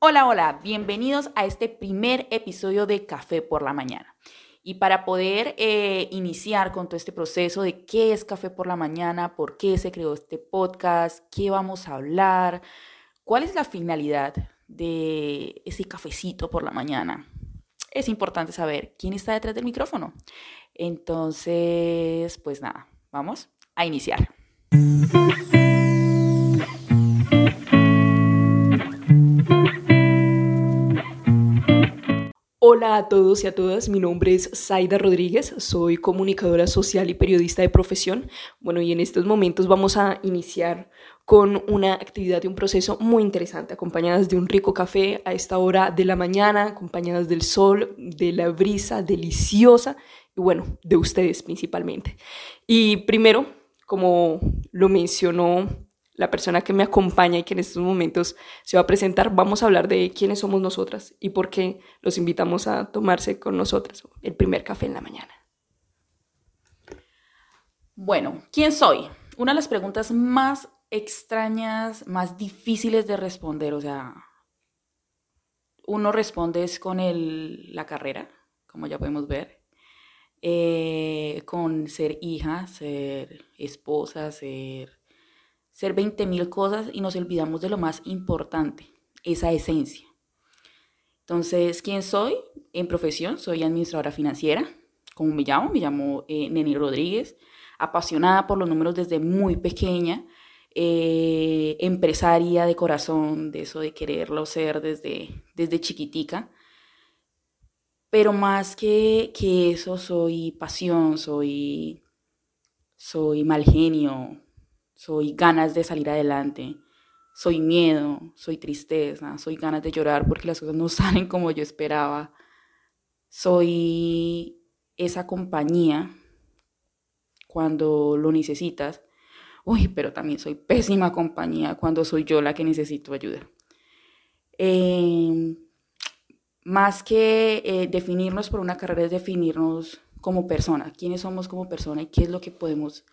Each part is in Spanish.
Hola, hola, bienvenidos a este primer episodio de Café por la Mañana. Y para poder eh, iniciar con todo este proceso de qué es Café por la Mañana, por qué se creó este podcast, qué vamos a hablar, cuál es la finalidad de ese cafecito por la mañana, es importante saber quién está detrás del micrófono. Entonces, pues nada, vamos a iniciar. Hola a todos y a todas, mi nombre es Zaida Rodríguez, soy comunicadora social y periodista de profesión. Bueno, y en estos momentos vamos a iniciar con una actividad y un proceso muy interesante, acompañadas de un rico café a esta hora de la mañana, acompañadas del sol, de la brisa deliciosa y bueno, de ustedes principalmente. Y primero, como lo mencionó la persona que me acompaña y que en estos momentos se va a presentar, vamos a hablar de quiénes somos nosotras y por qué los invitamos a tomarse con nosotras el primer café en la mañana. Bueno, ¿quién soy? Una de las preguntas más extrañas, más difíciles de responder, o sea, uno responde es con el, la carrera, como ya podemos ver, eh, con ser hija, ser esposa, ser ser 20 mil cosas y nos olvidamos de lo más importante, esa esencia. Entonces, ¿quién soy? En profesión, soy administradora financiera. ¿Cómo me llamo? Me llamo eh, Neni Rodríguez, apasionada por los números desde muy pequeña, eh, empresaria de corazón, de eso de quererlo ser desde, desde chiquitica. Pero más que, que eso, soy pasión, soy, soy mal genio, soy ganas de salir adelante, soy miedo, soy tristeza, soy ganas de llorar porque las cosas no salen como yo esperaba, soy esa compañía cuando lo necesitas. Uy, pero también soy pésima compañía cuando soy yo la que necesito ayuda. Em, más que eh, definirnos por una carrera es definirnos como persona, quiénes somos como persona y qué es lo que podemos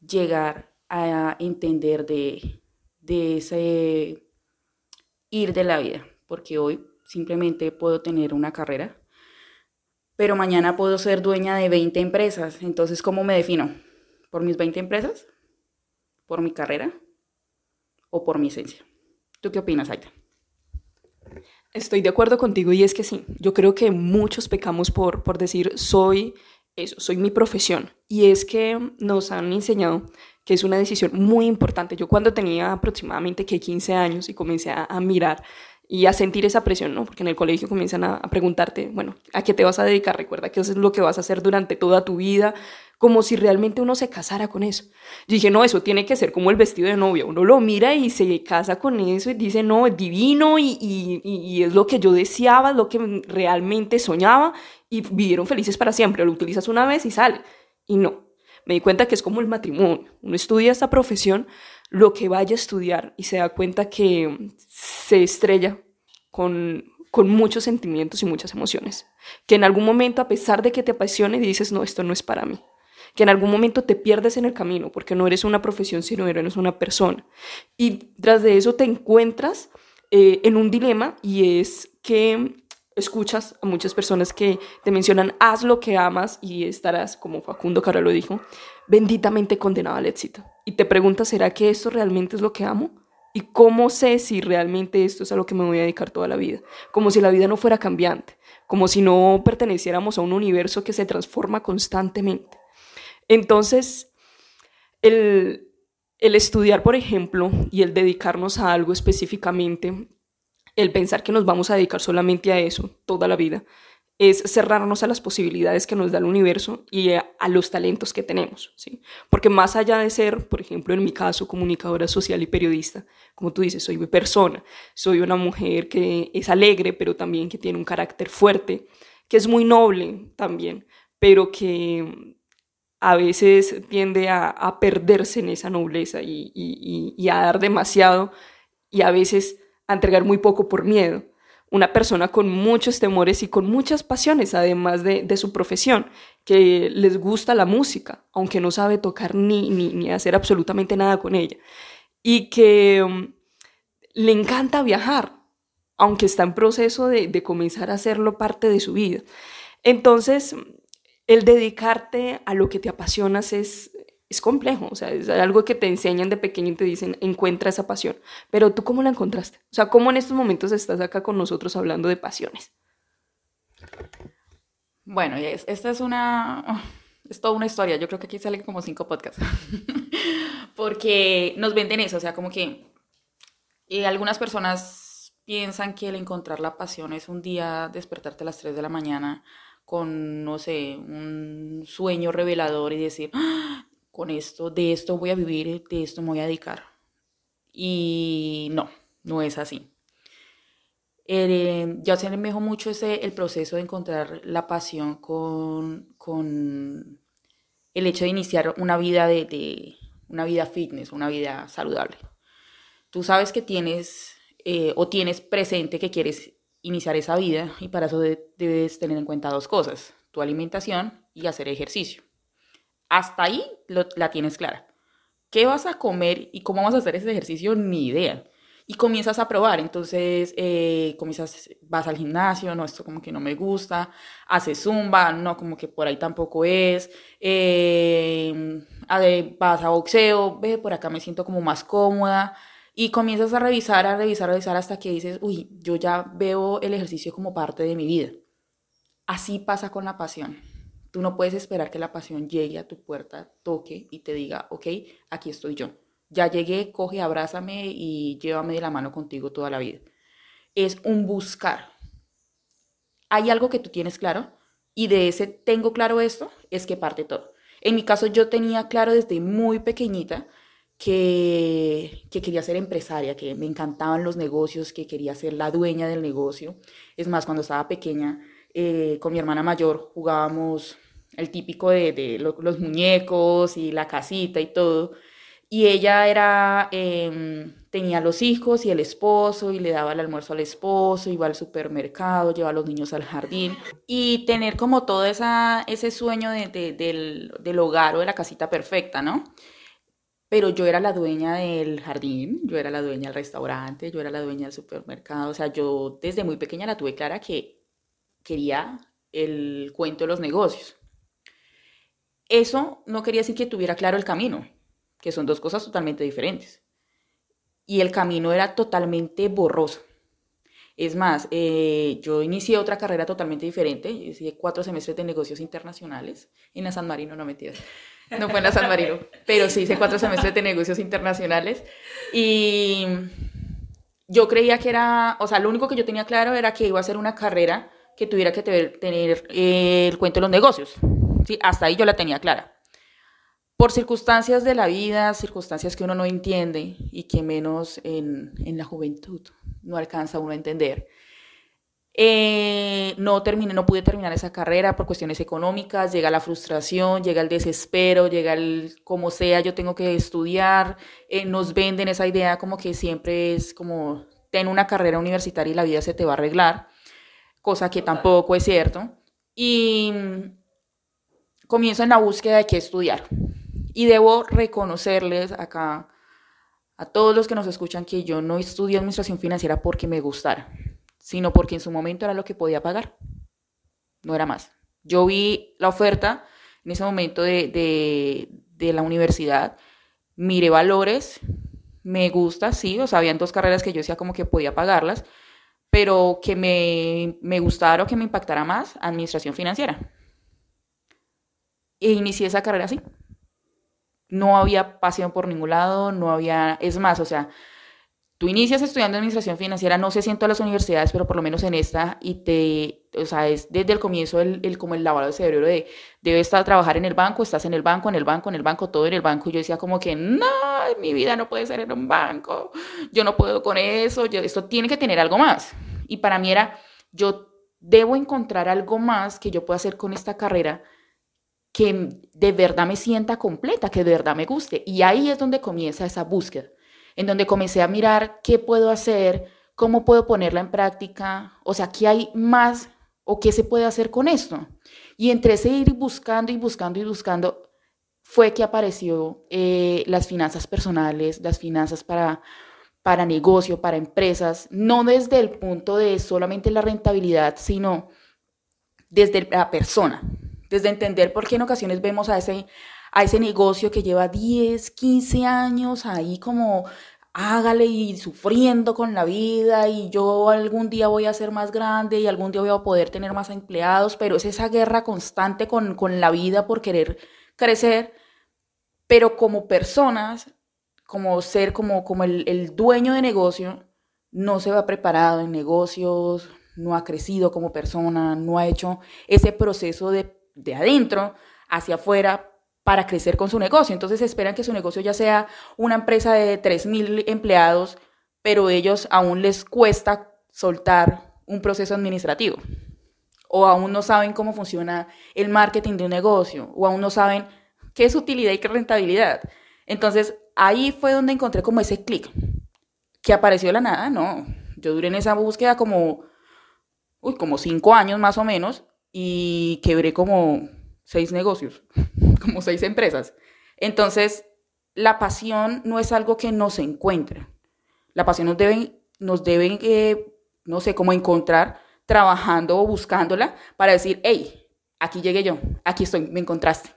llegar a entender de, de ese ir de la vida, porque hoy simplemente puedo tener una carrera, pero mañana puedo ser dueña de 20 empresas. Entonces, ¿cómo me defino? ¿Por mis 20 empresas? ¿Por mi carrera? ¿O por mi esencia? ¿Tú qué opinas, Aita? Estoy de acuerdo contigo y es que sí, yo creo que muchos pecamos por, por decir soy eso, soy mi profesión. Y es que nos han enseñado que es una decisión muy importante. Yo cuando tenía aproximadamente que 15 años y comencé a, mirar y a sentir esa presión, ¿no? Porque en el colegio comienzan a, preguntarte, bueno, ¿a qué te vas a dedicar? Recuerda que eso es lo que vas a hacer durante toda tu vida, como si realmente uno se casara con eso. Yo dije, no, eso tiene que ser como el vestido de novia. Uno lo mira y se casa con eso y dice, no, es divino y, y, y es lo que yo deseaba, es lo que realmente soñaba y vivieron felices para siempre. Lo utilizas una vez y sale. Y no, me di cuenta que es como el matrimonio. Uno estudia esta profesión, lo que vaya a estudiar y se da cuenta que se estrella con, con muchos sentimientos y muchas emociones. Que en algún momento, a pesar de que te apasione, dices, no, esto no es para mí. Que en algún momento te pierdes en el camino porque no eres una profesión, sino eres una persona. Y tras de eso te encuentras eh, en un dilema y es que escuchas a muchas personas que te mencionan, haz lo que amas y estarás, como Facundo Caro lo dijo, benditamente condenado al éxito. Y te preguntas, ¿será que esto realmente es lo que amo? ¿Y cómo sé si realmente esto es a lo que me voy a dedicar toda la vida? Como si la vida no fuera cambiante, como si no perteneciéramos a un universo que se transforma constantemente. Entonces, el, el estudiar, por ejemplo, y el dedicarnos a algo específicamente, el pensar que nos vamos a dedicar solamente a eso toda la vida es cerrarnos a las posibilidades que nos da el universo y a, los talentos que tenemos, ¿sí? Porque más allá de ser, por ejemplo, en mi caso, comunicadora social y periodista, como tú dices, soy mi persona, soy una mujer que es alegre, pero también que tiene un carácter fuerte, que es muy noble también, pero que a veces tiende a, perderse en esa nobleza y, y a dar demasiado y a veces a entregar muy poco por miedo. Una persona con muchos temores y con muchas pasiones, además de, su profesión, que les gusta la música, aunque no sabe tocar ni, ni, hacer absolutamente nada con ella. Y que um, le encanta viajar, aunque está en proceso de, de comenzar a hacerlo parte de su vida. Entonces, el dedicarte a lo que te apasionas es, es complejo, o sea, es algo que te enseñan de pequeño y te dicen, encuentra esa pasión. Pero tú, ¿cómo la encontraste? O sea, ¿cómo en estos momentos estás acá con nosotros hablando de pasiones? Bueno, esta es una, es toda una historia. Yo creo que aquí salen como cinco podcasts. Porque nos venden eso, o sea, como que eh, algunas personas piensan que el encontrar la pasión es un día despertarte a las 3 de la mañana con, no sé, un sueño revelador y decir, ¡Ah! Con esto, de esto voy a vivir, de esto me voy a dedicar. Y no, no es así. Eh, yo asemejo mucho ese, el proceso de encontrar la pasión con, con el hecho de iniciar una vida de, de, una vida fitness, una vida saludable. Tú sabes que tienes eh, o tienes presente que quieres iniciar esa vida y para eso debes tener en cuenta dos cosas, tu alimentación y hacer ejercicio. Hasta ahí la tienes clara. ¿Qué vas a comer y cómo vas a hacer ese ejercicio? Ni idea. Y comienzas a probar, entonces eh, comienzas, vas al gimnasio, no, esto como que no me gusta, haces zumba, no, como que por ahí tampoco es, eh, vas a boxeo, ve, por acá me siento como más cómoda, y comienzas a revisar, a revisar, a revisar hasta que dices, uy, yo ya veo el ejercicio como parte de mi vida. Así pasa con la pasión. Tú no puedes esperar que la pasión llegue a tu puerta, toque y te diga, ok, aquí estoy yo. Ya llegué, coge, abrázame y llévame de la mano contigo toda la vida. Es un buscar. Hay algo que tú tienes claro y de ese tengo claro esto es que parte todo. En mi caso yo tenía claro desde muy pequeñita que, quería ser empresaria, que me encantaban los negocios, que quería ser la dueña del negocio. Es más, cuando estaba pequeña, eh, con mi hermana mayor jugábamos el típico de, los muñecos y la casita y todo. Y ella era, em, tenía los hijos y el esposo y le daba el almuerzo al esposo, iba al supermercado, llevaba a los niños al jardín. Y tener como todo esa, ese sueño del, del hogar o de la casita perfecta, ¿no? pero yo era la dueña del jardín, yo era la dueña del restaurante, yo era la dueña del supermercado, o sea, yo desde muy pequeña la tuve clara que quería el cuento de los negocios. Eso no quería decir que tuviera claro el camino, que son dos cosas totalmente diferentes. Y el camino era totalmente borroso. Es más, eh, yo inicié otra carrera totalmente diferente, hice cuatro semestres de negocios internacionales en la San Marino, no mentiras. No fue en la San Marino, pero sí hice cuatro semestres de negocios internacionales. Y yo creía que era, o sea, lo único que yo tenía claro era que iba a ser una carrera que tuviera que tener, eh, el cuento de los negocios. ¿sí? Hasta ahí yo la tenía clara. Por circunstancias de la vida, circunstancias que uno no entiende y que menos en, en la juventud no alcanza uno a entender, eh, no terminé, no pude terminar esa carrera por cuestiones económicas, llega la frustración, llega el desespero, llega el como sea, yo tengo que estudiar, eh, nos venden esa idea como que siempre es como ten una carrera universitaria y la vida se te va a arreglar, cosa que tampoco es cierto. Y comienzo en la búsqueda de qué estudiar. Y debo reconocerles acá a todos los que nos escuchan que yo no estudié administración financiera porque me gustara sino porque en su momento era lo que podía pagar. No era más. Yo vi la oferta en ese momento de, la universidad, miré valores, me gusta, sí, o sea, habían dos carreras que yo decía como que podía pagarlas, pero que me, me gustara o que me impactara más, administración financiera. E inicié esa carrera así. No había pasión por ningún lado, no había, es más, o sea, tú inicias estudiando administración financiera, no sé si en las universidades, pero por lo menos en esta, y te, o sea, es desde el comienzo el, el como el lavado de cerebro de, debes estar a trabajar en el banco, estás en el banco, en el banco, en el banco, todo en el banco, y yo decía como que, no, mi vida no puede ser en un banco, yo no puedo con eso, yo, esto tiene que tener algo más. Y para mí era, yo debo encontrar algo más que yo pueda hacer con esta carrera que de verdad me sienta completa, que de verdad me guste. Y ahí es donde comienza esa búsqueda en donde comencé a mirar qué puedo hacer, cómo puedo ponerla en práctica, o sea, qué hay más o qué se puede hacer con esto. Y entre ese ir buscando y buscando y buscando, fue que apareció eh, las finanzas personales, las finanzas para, para negocio, para empresas, no desde el punto de solamente la rentabilidad, sino desde la persona, desde entender por qué en ocasiones vemos a ese, a ese negocio que lleva 10, 15 años ahí como hágale y sufriendo con la vida y yo algún día voy a ser más grande y algún día voy a poder tener más empleados, pero es esa guerra constante con, con la vida por querer crecer, pero como personas como ser como, como el, dueño de negocio, no se va preparado en negocios, no ha crecido como persona, no ha hecho ese proceso de, de adentro hacia afuera para crecer con su negocio. Entonces esperan que su negocio ya sea una empresa de 3.000 empleados, pero ellos aún les cuesta soltar un proceso administrativo. O aún no saben cómo funciona el marketing de un negocio, o aún no saben qué es utilidad y qué rentabilidad. Entonces, ahí fue donde encontré como ese clic, que apareció de la nada, no. Yo duré en esa búsqueda como, uy, como cinco años más o menos y quebré como seis negocios, como seis empresas. Entonces, la pasión no es algo que nos encuentre. La pasión nos deben, nos deben eh, no sé, cómo encontrar trabajando o buscándola para decir, hey, aquí llegué yo, aquí estoy, me encontraste.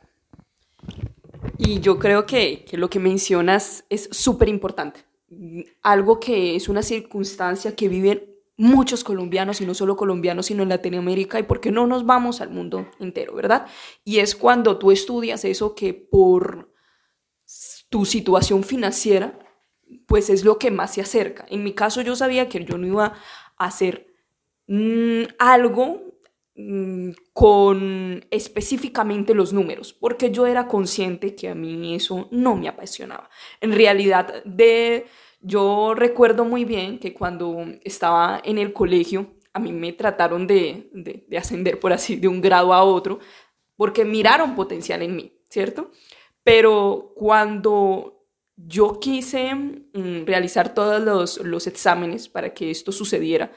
Y yo creo que, que lo que mencionas es súper importante. Algo que es una circunstancia que viven muchos colombianos, y no solo colombianos, sino en Latinoamérica, y por qué no nos vamos al mundo entero, ¿verdad? Y es cuando tú estudias eso que por tu situación financiera, pues es lo que más se acerca. En mi caso yo sabía que yo no iba a hacer mm, algo Mm, con específicamente los números, porque yo era consciente que a mí eso no me apasionaba. En realidad, de, yo recuerdo muy bien que cuando estaba en el colegio, a mí me trataron de, de, ascender, por así, de un grado a otro, porque miraron potencial en mí, ¿cierto? Pero cuando yo quise mm, realizar todos los, los exámenes para que esto sucediera,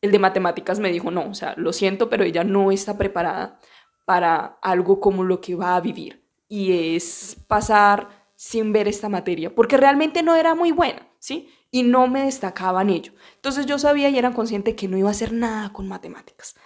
el de matemáticas me dijo, no, o sea, lo siento, pero ella no está preparada para algo como lo que va a vivir. Y es pasar sin ver esta materia, porque realmente no era muy buena, Y no me destacaba en ello. Entonces yo sabía y era consciente que no iba a hacer nada con matemáticas.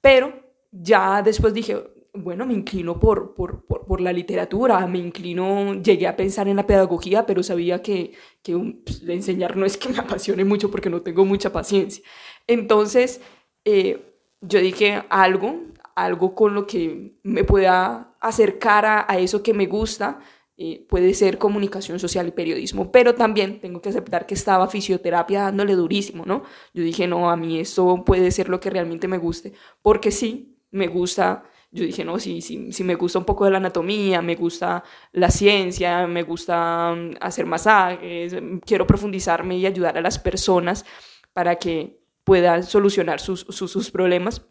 Pero ya después dije, bueno, me inclino por, por, por, la literatura, me inclino, llegué a pensar en la pedagogía, pero sabía que, que pues, enseñar no es que me apasione mucho porque no tengo mucha paciencia. Entonces, eh, yo dije algo, algo con lo que me pueda acercar a, eso que me gusta, eh, puede ser comunicación social y periodismo, pero también tengo que aceptar que estaba fisioterapia dándole durísimo, ¿no? Yo dije, no, a mí eso puede ser lo que realmente me guste, porque sí, me gusta yo dije, no, si, si, si, me gusta un poco de la anatomía, me gusta la ciencia, me gusta mm, hacer masajes, quiero profundizarme y ayudar a las personas para que puedan solucionar sus, sus, problemas,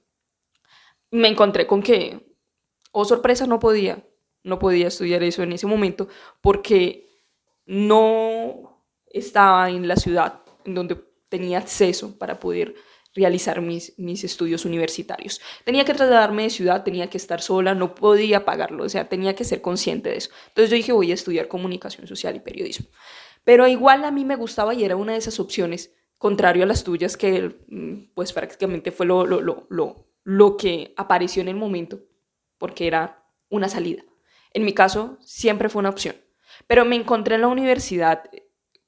me encontré con que, oh sorpresa, no podía, no podía estudiar eso en ese momento porque no estaba en la ciudad en donde tenía acceso para poder realizar mis, mis estudios universitarios. Tenía que trasladarme de ciudad, tenía que estar sola, no podía pagarlo, o sea, tenía que ser consciente de eso. Entonces yo dije, voy a estudiar comunicación social y periodismo. Pero igual a mí me gustaba y era una de esas opciones contrario a las tuyas, que mm, pues prácticamente fue lo, lo, lo, lo, que apareció en el momento, porque era una salida. En mi caso, siempre fue una opción. Pero me encontré en la universidad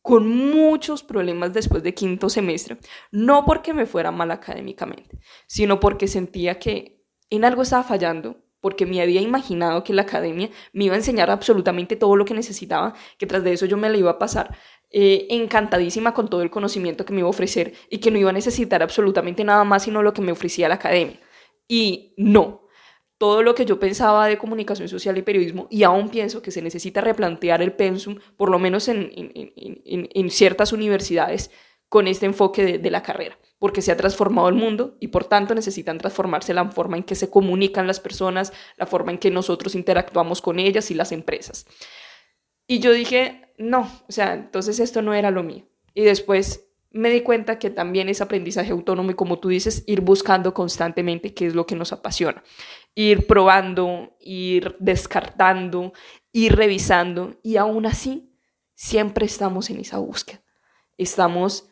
con muchos problemas después de quinto semestre, no porque me fuera mal académicamente, sino porque sentía que en algo estaba fallando, porque me había imaginado que la academia me iba a enseñar absolutamente todo lo que necesitaba, que tras de eso yo me la iba a pasar eh, encantadísima con todo el conocimiento que me iba a ofrecer y que no iba a necesitar absolutamente nada más sino lo que me ofrecía la academia. Y no, todo lo que yo pensaba de comunicación social y periodismo, y aún pienso que se necesita replantear el pensum, por lo menos en, en, ciertas universidades, con este enfoque de, de, la carrera, porque se ha transformado el mundo y por tanto necesitan transformarse la forma en que se comunican las personas, la forma en que nosotros interactuamos con ellas y las empresas. Y yo dije, no, o sea, entonces esto no era lo mío. Y después me di cuenta que también es aprendizaje autónomo y como tú dices, ir buscando constantemente qué es lo que nos apasiona. Ir probando, ir descartando, ir revisando y aún así siempre estamos en esa búsqueda. estamos,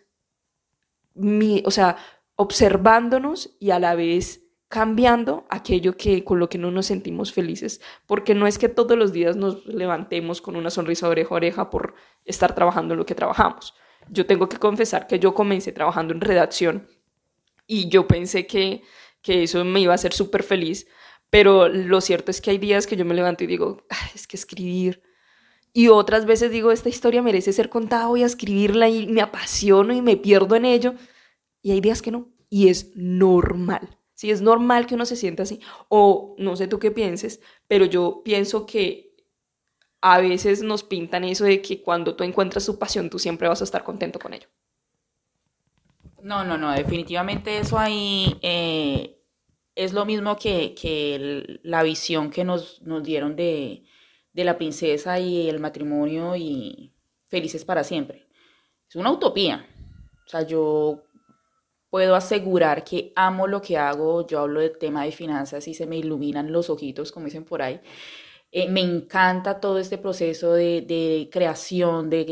o sea, observándonos y a la vez cambiando aquello que con lo que no nos sentimos felices, porque no es que todos los días nos levantemos con una sonrisa oreja a oreja por estar trabajando lo que trabajamos. Yo tengo que confesar que yo comencé trabajando en redacción y yo pensé que, que eso me iba a hacer súper feliz, pero lo cierto es que hay días que yo me levanto y digo, es que escribir. Y otras veces digo, esta historia merece ser contada, voy a escribirla y me apasiono y me pierdo en ello. Y hay días que no. Y es normal. Sí, es normal que uno se sienta así. O no sé tú qué pienses, pero yo pienso que a veces nos pintan eso de que cuando tú encuentras tu pasión, tú siempre vas a estar contento con ello. No, no, no, definitivamente eso ahí eh, es lo mismo que, la visión que nos, nos dieron de, de la princesa y el matrimonio y felices para siempre. Es una utopía. O sea, yo puedo asegurar que amo lo que hago. Yo hablo del tema de finanzas y se me iluminan los ojitos, como dicen por ahí. Eh, me encanta todo este proceso de, creación, de,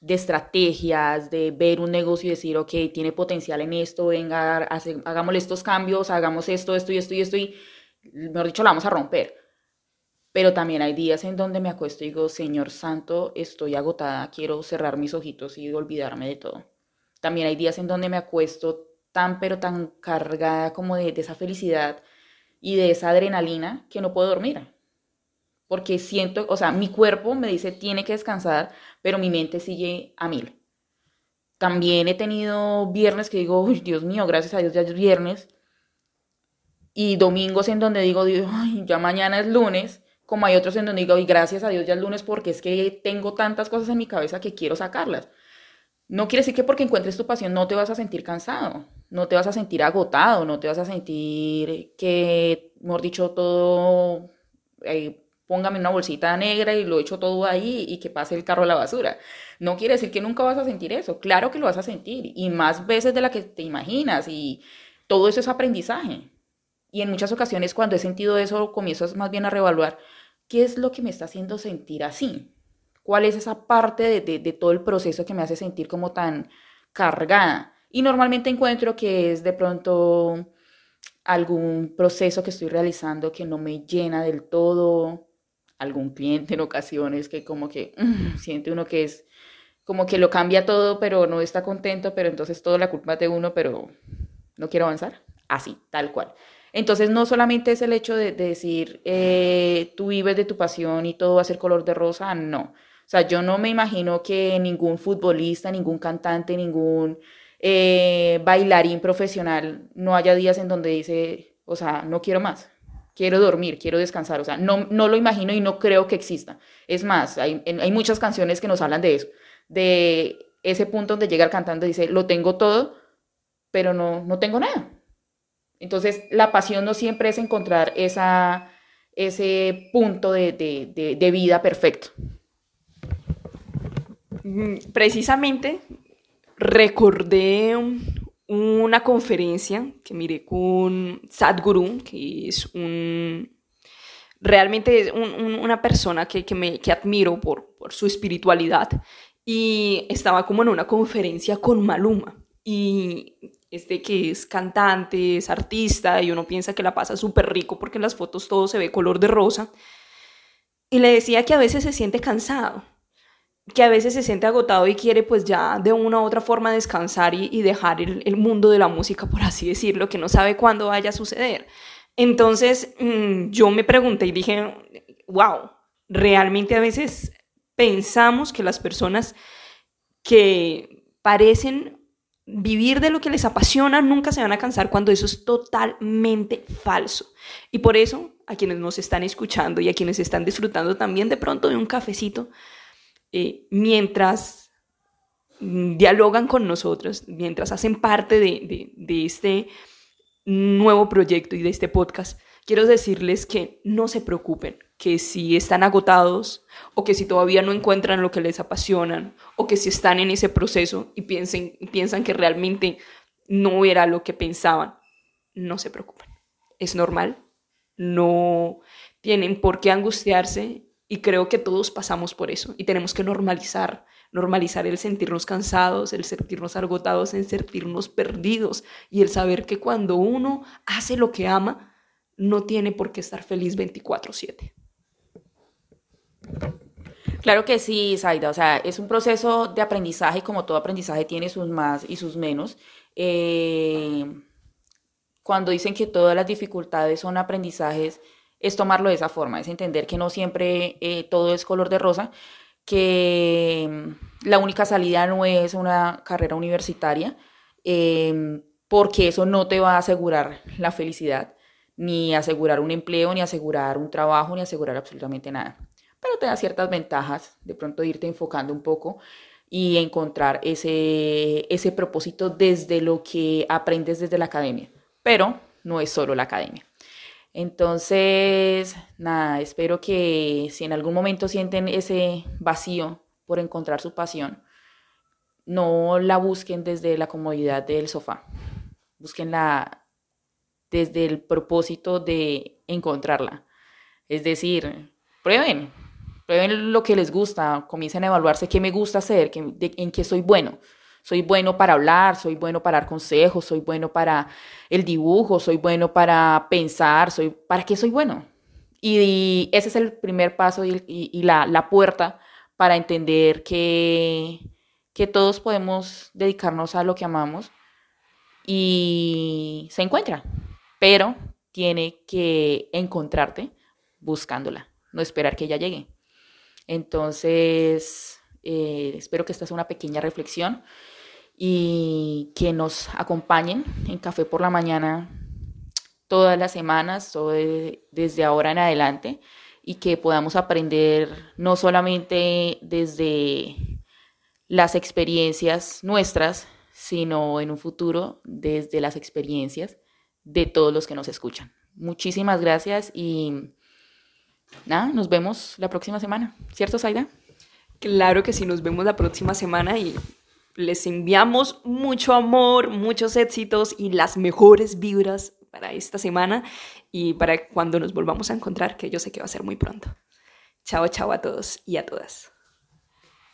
de, estrategias, de ver un negocio y decir, ok, tiene potencial en esto, venga, hagámosle estos cambios, hagamos esto, esto y esto y esto y, mejor dicho, la vamos a romper. Pero también hay días en donde me acuesto y digo, Señor Santo, estoy agotada, quiero cerrar mis ojitos y olvidarme de todo. También hay días en donde me acuesto tan pero tan cargada como de, esa felicidad y de esa adrenalina que no puedo dormir. Porque siento, o sea, mi cuerpo me dice tiene que descansar, pero mi mente sigue a mil. También he tenido viernes que digo, Dios mío, gracias a Dios ya es viernes. Y domingos en donde digo, Ay, ya mañana es lunes. Como hay otros en donde digo, y gracias a Dios ya es lunes porque es que tengo tantas cosas en mi cabeza que quiero sacarlas. No quiere decir que porque encuentres tu pasión no te vas a sentir cansado, no te vas a sentir agotado, no te vas a sentir que, mejor dicho, todo, eh, póngame una bolsita negra y lo echo todo ahí y que pase el carro a la basura. No quiere decir que nunca vas a sentir eso, claro que lo vas a sentir y más veces de la que te imaginas y todo eso es aprendizaje. Y en muchas ocasiones cuando he sentido eso comienzas más bien a reevaluar qué es lo que me está haciendo sentir así cuál es esa parte de, todo el proceso que me hace sentir como tan cargada. Y normalmente encuentro que es de pronto algún proceso que estoy realizando que no me llena del todo, algún cliente en ocasiones que como que mm, siente uno que es como que lo cambia todo, pero no está contento, pero entonces toda la culpa de uno, pero no quiero avanzar. Así, tal cual. Entonces no solamente es el hecho de, decir, eh, tú vives de tu pasión y todo va a ser color de rosa, no. O sea, yo no me imagino que ningún futbolista, ningún cantante, ningún eh, bailarín profesional no haya días en donde dice, o sea, no quiero más, quiero dormir, quiero descansar. O sea, no, no lo imagino y no creo que exista. Es más, hay, hay muchas canciones que nos hablan de eso, de ese punto donde llega el cantante y dice, lo tengo todo, pero no, no tengo nada. Entonces, la pasión no siempre es encontrar esa, ese punto de, de, de vida perfecto. Precisamente recordé una conferencia que miré con Sadhguru, que es un realmente una persona que, me, admiro por, por, su espiritualidad. Y estaba como en una conferencia con Maluma. Y este que es cantante, es artista y uno piensa que la pasa súper rico porque en las fotos todo se ve color de rosa. Y le decía que a veces se siente cansado que a veces se siente agotado y quiere pues ya de una u otra forma descansar y, dejar el, mundo de la música, por así decirlo, que no sabe cuándo vaya a suceder. Entonces mm, yo me pregunté y dije, wow, realmente a veces pensamos que las personas que parecen vivir de lo que les apasiona nunca se van a cansar cuando eso es totalmente falso. Y por eso a quienes nos están escuchando y a quienes están disfrutando también de pronto de un cafecito, eh, mientras mm, dialogan con nosotros, mientras hacen parte de, de, este nuevo proyecto y de este podcast, quiero decirles que no se preocupen, que si están agotados o que si todavía no encuentran lo que les apasionan o que si están en ese proceso y piensen, piensan que realmente no era lo que pensaban, no se preocupen. Es normal, no tienen por qué angustiarse y creo que todos pasamos por eso y tenemos que normalizar normalizar el sentirnos cansados, el sentirnos agotados, el sentirnos perdidos y el saber que cuando uno hace lo que ama, no tiene por qué estar feliz 24/7. Claro que sí, Zaida. O sea, es un proceso de aprendizaje, como todo aprendizaje tiene sus más y sus menos. Eh, cuando dicen que todas las dificultades son aprendizajes, es tomarlo de esa forma, es entender que no siempre eh, todo es color de rosa, que mm, la única salida no es una carrera universitaria, em, porque eso no te va a asegurar la felicidad, ni asegurar un empleo, ni asegurar un trabajo, ni asegurar absolutamente nada pero te da ciertas ventajas, de pronto irte enfocando un poco y encontrar ese, ese propósito desde lo que aprendes desde la academia. Pero no es solo la academia. Entonces, nada, espero que si en algún momento sienten ese vacío por encontrar su pasión, no la busquen desde la comodidad del sofá, busquenla desde el propósito de encontrarla. Es decir, prueben, prueben lo que les gusta, comiencen a evaluarse qué me gusta hacer, en qué soy bueno. Soy bueno para hablar, soy bueno para dar consejos, soy bueno para el dibujo, soy bueno para pensar, soy, ¿para qué soy bueno? Y, ese es el primer paso y, la, puerta para entender que, que todos podemos dedicarnos a lo que amamos y se encuentra, pero tiene que encontrarte buscándola, no esperar que ella llegue. Entonces, eh, espero que esta sea una pequeña reflexión y que nos acompañen en Café por la Mañana todas las semanas, desde ahora en adelante, y que podamos aprender no solamente desde las experiencias nuestras, sino en un futuro desde las experiencias de todos los que nos escuchan. Muchísimas gracias y nada, nos vemos la próxima semana. ¿Cierto, Zaida? Claro que sí, nos vemos la próxima semana y les enviamos mucho amor, muchos éxitos y las mejores vibras para esta semana y para cuando nos volvamos a encontrar, que yo sé que va a ser muy pronto. Chao, chao a todos y a todas.